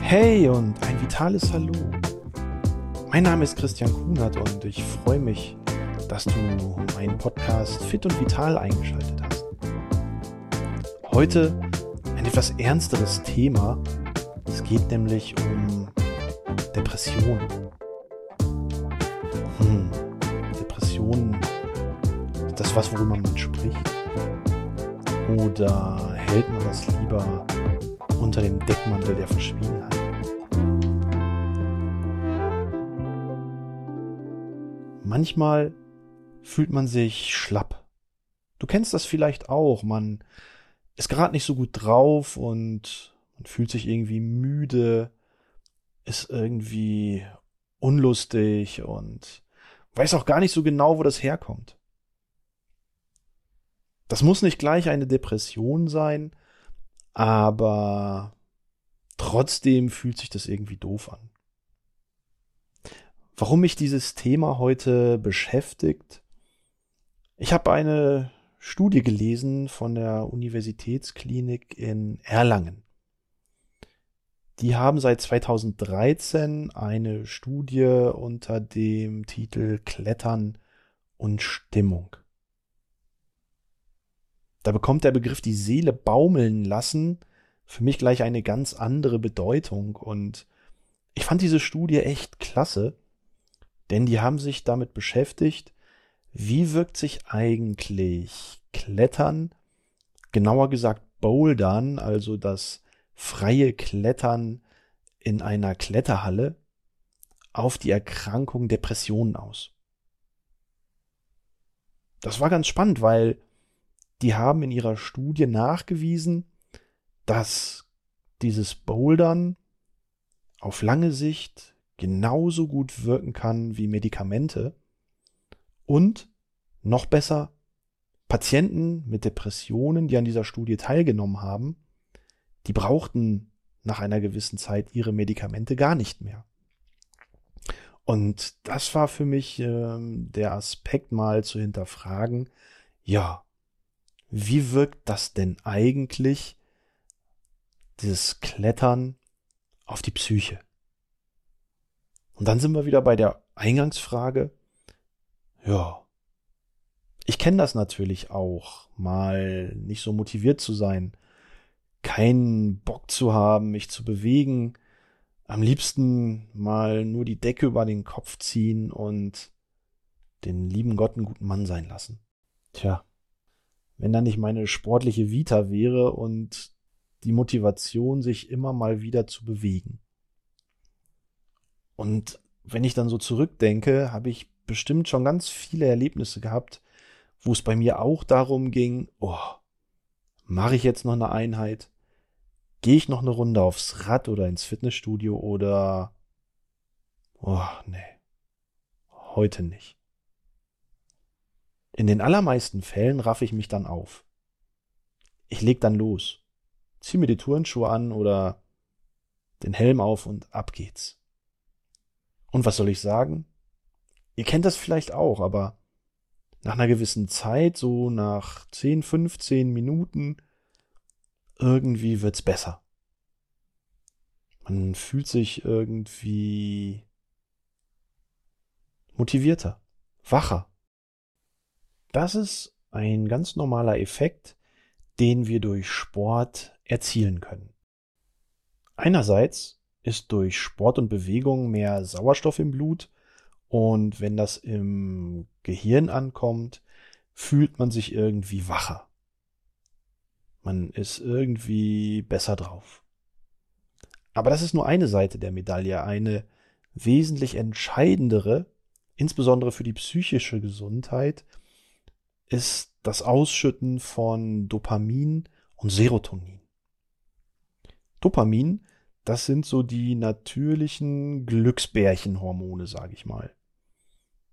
Hey und ein vitales Hallo. Mein Name ist Christian Kunert und ich freue mich, dass du meinen Podcast Fit und Vital eingeschaltet hast. Heute ein etwas ernsteres Thema. Es geht nämlich um Depression. Hm, Depression, ist das was, worüber man spricht? Oder hält man das lieber unter dem Deckmantel der Verschwiegenheit? Manchmal fühlt man sich schlapp. Du kennst das vielleicht auch. Man ist gerade nicht so gut drauf und man fühlt sich irgendwie müde, ist irgendwie unlustig und weiß auch gar nicht so genau, wo das herkommt. Das muss nicht gleich eine Depression sein, aber trotzdem fühlt sich das irgendwie doof an. Warum mich dieses Thema heute beschäftigt? Ich habe eine Studie gelesen von der Universitätsklinik in Erlangen. Die haben seit 2013 eine Studie unter dem Titel Klettern und Stimmung. Da bekommt der Begriff die Seele baumeln lassen für mich gleich eine ganz andere Bedeutung und ich fand diese Studie echt klasse, denn die haben sich damit beschäftigt, wie wirkt sich eigentlich Klettern, genauer gesagt Bouldern, also das freie Klettern in einer Kletterhalle, auf die Erkrankung Depressionen aus. Das war ganz spannend, weil die haben in ihrer Studie nachgewiesen, dass dieses Bouldern auf lange Sicht genauso gut wirken kann wie Medikamente und noch besser, Patienten mit Depressionen, die an dieser Studie teilgenommen haben, die brauchten nach einer gewissen Zeit ihre Medikamente gar nicht mehr. Und das war für mich äh, der Aspekt mal zu hinterfragen, ja, wie wirkt das denn eigentlich, dieses Klettern auf die Psyche? Und dann sind wir wieder bei der Eingangsfrage. Ja. Ich kenne das natürlich auch, mal nicht so motiviert zu sein, keinen Bock zu haben, mich zu bewegen, am liebsten mal nur die Decke über den Kopf ziehen und den lieben Gott einen guten Mann sein lassen. Tja, wenn da nicht meine sportliche Vita wäre und die Motivation, sich immer mal wieder zu bewegen. Und wenn ich dann so zurückdenke, habe ich bestimmt schon ganz viele Erlebnisse gehabt, wo es bei mir auch darum ging, oh, mache ich jetzt noch eine Einheit? Gehe ich noch eine Runde aufs Rad oder ins Fitnessstudio oder oh, nee, heute nicht. In den allermeisten Fällen raff ich mich dann auf. Ich leg dann los, zieh mir die Turnschuhe an oder den Helm auf und ab geht's. Und was soll ich sagen? Ihr kennt das vielleicht auch, aber nach einer gewissen Zeit, so nach 10, 15 Minuten, irgendwie wird's besser. Man fühlt sich irgendwie motivierter, wacher. Das ist ein ganz normaler Effekt, den wir durch Sport erzielen können. Einerseits ist durch Sport und Bewegung mehr Sauerstoff im Blut und wenn das im Gehirn ankommt, fühlt man sich irgendwie wacher. Man ist irgendwie besser drauf. Aber das ist nur eine Seite der Medaille. Eine wesentlich entscheidendere, insbesondere für die psychische Gesundheit, ist das Ausschütten von Dopamin und Serotonin. Dopamin das sind so die natürlichen Glücksbärchenhormone, sage ich mal.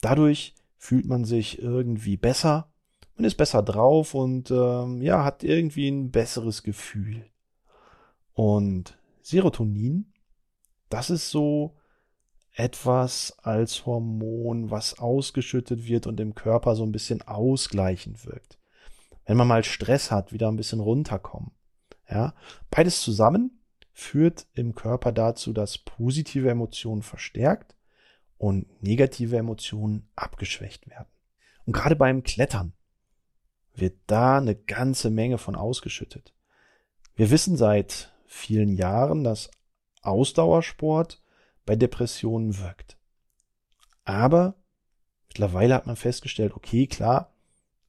Dadurch fühlt man sich irgendwie besser, man ist besser drauf und ähm, ja, hat irgendwie ein besseres Gefühl. Und Serotonin, das ist so etwas als Hormon, was ausgeschüttet wird und im Körper so ein bisschen ausgleichend wirkt. Wenn man mal Stress hat, wieder ein bisschen runterkommen. Ja, beides zusammen führt im Körper dazu, dass positive Emotionen verstärkt und negative Emotionen abgeschwächt werden. Und gerade beim Klettern wird da eine ganze Menge von ausgeschüttet. Wir wissen seit vielen Jahren, dass Ausdauersport bei Depressionen wirkt. Aber mittlerweile hat man festgestellt, okay, klar,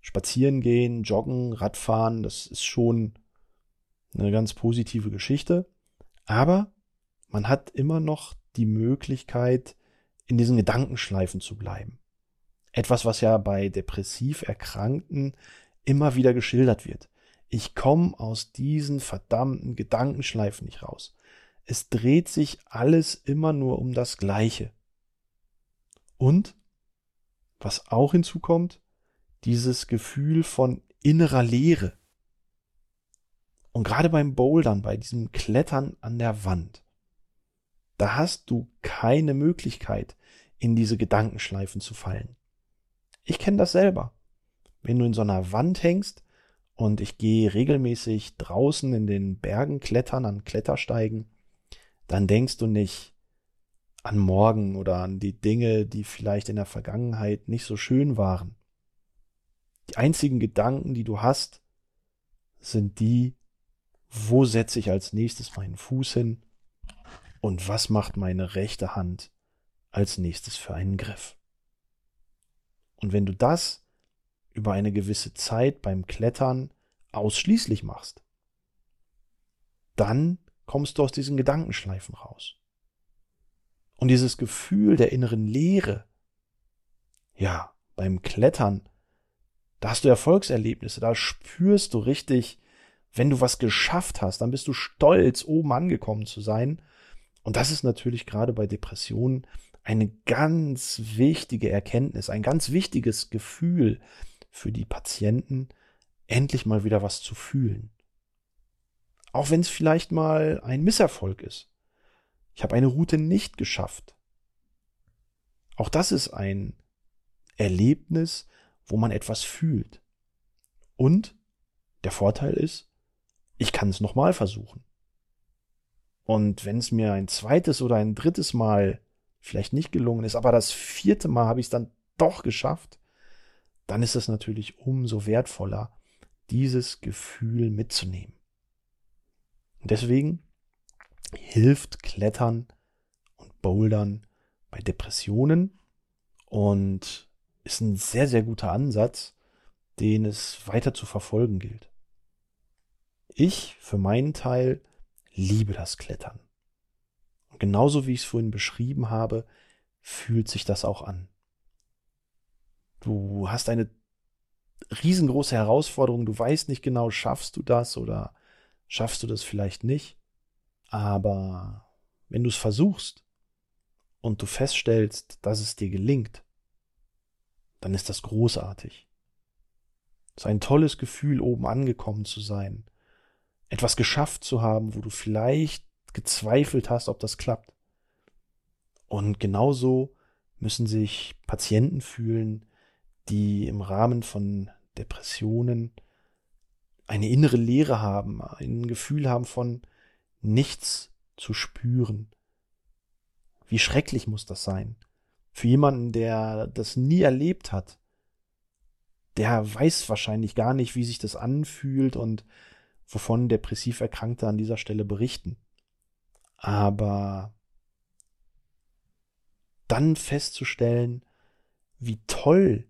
spazieren gehen, joggen, Radfahren, das ist schon eine ganz positive Geschichte. Aber man hat immer noch die Möglichkeit, in diesen Gedankenschleifen zu bleiben. Etwas, was ja bei depressiv Erkrankten immer wieder geschildert wird. Ich komme aus diesen verdammten Gedankenschleifen nicht raus. Es dreht sich alles immer nur um das Gleiche. Und, was auch hinzukommt, dieses Gefühl von innerer Leere. Und gerade beim Bouldern, bei diesem Klettern an der Wand, da hast du keine Möglichkeit, in diese Gedankenschleifen zu fallen. Ich kenne das selber. Wenn du in so einer Wand hängst und ich gehe regelmäßig draußen in den Bergen klettern, an Klettersteigen, dann denkst du nicht an morgen oder an die Dinge, die vielleicht in der Vergangenheit nicht so schön waren. Die einzigen Gedanken, die du hast, sind die, wo setze ich als nächstes meinen Fuß hin und was macht meine rechte Hand als nächstes für einen Griff. Und wenn du das über eine gewisse Zeit beim Klettern ausschließlich machst, dann kommst du aus diesen Gedankenschleifen raus. Und dieses Gefühl der inneren Leere, ja, beim Klettern, da hast du Erfolgserlebnisse, da spürst du richtig, wenn du was geschafft hast, dann bist du stolz, oben angekommen zu sein. Und das ist natürlich gerade bei Depressionen eine ganz wichtige Erkenntnis, ein ganz wichtiges Gefühl für die Patienten, endlich mal wieder was zu fühlen. Auch wenn es vielleicht mal ein Misserfolg ist. Ich habe eine Route nicht geschafft. Auch das ist ein Erlebnis, wo man etwas fühlt. Und der Vorteil ist, ich kann es nochmal versuchen. Und wenn es mir ein zweites oder ein drittes Mal vielleicht nicht gelungen ist, aber das vierte Mal habe ich es dann doch geschafft, dann ist es natürlich umso wertvoller, dieses Gefühl mitzunehmen. Deswegen hilft Klettern und Bouldern bei Depressionen und ist ein sehr, sehr guter Ansatz, den es weiter zu verfolgen gilt. Ich für meinen Teil liebe das Klettern. Und genauso wie ich es vorhin beschrieben habe, fühlt sich das auch an. Du hast eine riesengroße Herausforderung, du weißt nicht genau, schaffst du das oder schaffst du das vielleicht nicht. Aber wenn du es versuchst und du feststellst, dass es dir gelingt, dann ist das großartig. Es ist ein tolles Gefühl, oben angekommen zu sein, etwas geschafft zu haben, wo du vielleicht gezweifelt hast, ob das klappt. Und genauso müssen sich Patienten fühlen, die im Rahmen von Depressionen eine innere Leere haben, ein Gefühl haben von nichts zu spüren. Wie schrecklich muss das sein? Für jemanden, der das nie erlebt hat, der weiß wahrscheinlich gar nicht, wie sich das anfühlt und wovon depressiv Erkrankte an dieser Stelle berichten. Aber dann festzustellen, wie toll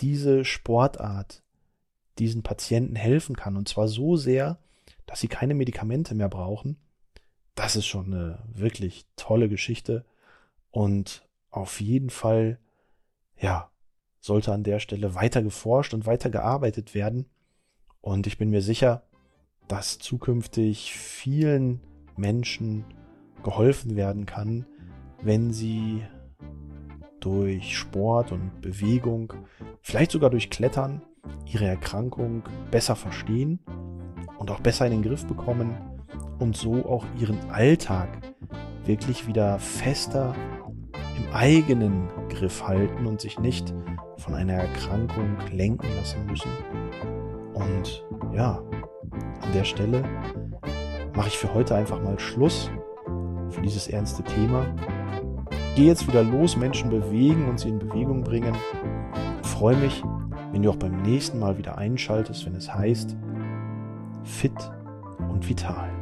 diese Sportart diesen Patienten helfen kann. Und zwar so sehr, dass sie keine Medikamente mehr brauchen. Das ist schon eine wirklich tolle Geschichte. Und auf jeden Fall, ja, sollte an der Stelle weiter geforscht und weiter gearbeitet werden. Und ich bin mir sicher, dass zukünftig vielen Menschen geholfen werden kann, wenn sie durch Sport und Bewegung, vielleicht sogar durch Klettern, ihre Erkrankung besser verstehen und auch besser in den Griff bekommen und so auch ihren Alltag wirklich wieder fester im eigenen Griff halten und sich nicht von einer Erkrankung lenken lassen müssen. Und ja, an der Stelle mache ich für heute einfach mal Schluss für dieses ernste Thema. Gehe jetzt wieder los, Menschen bewegen und sie in Bewegung bringen. Freue mich, wenn du auch beim nächsten Mal wieder einschaltest, wenn es heißt Fit und Vital.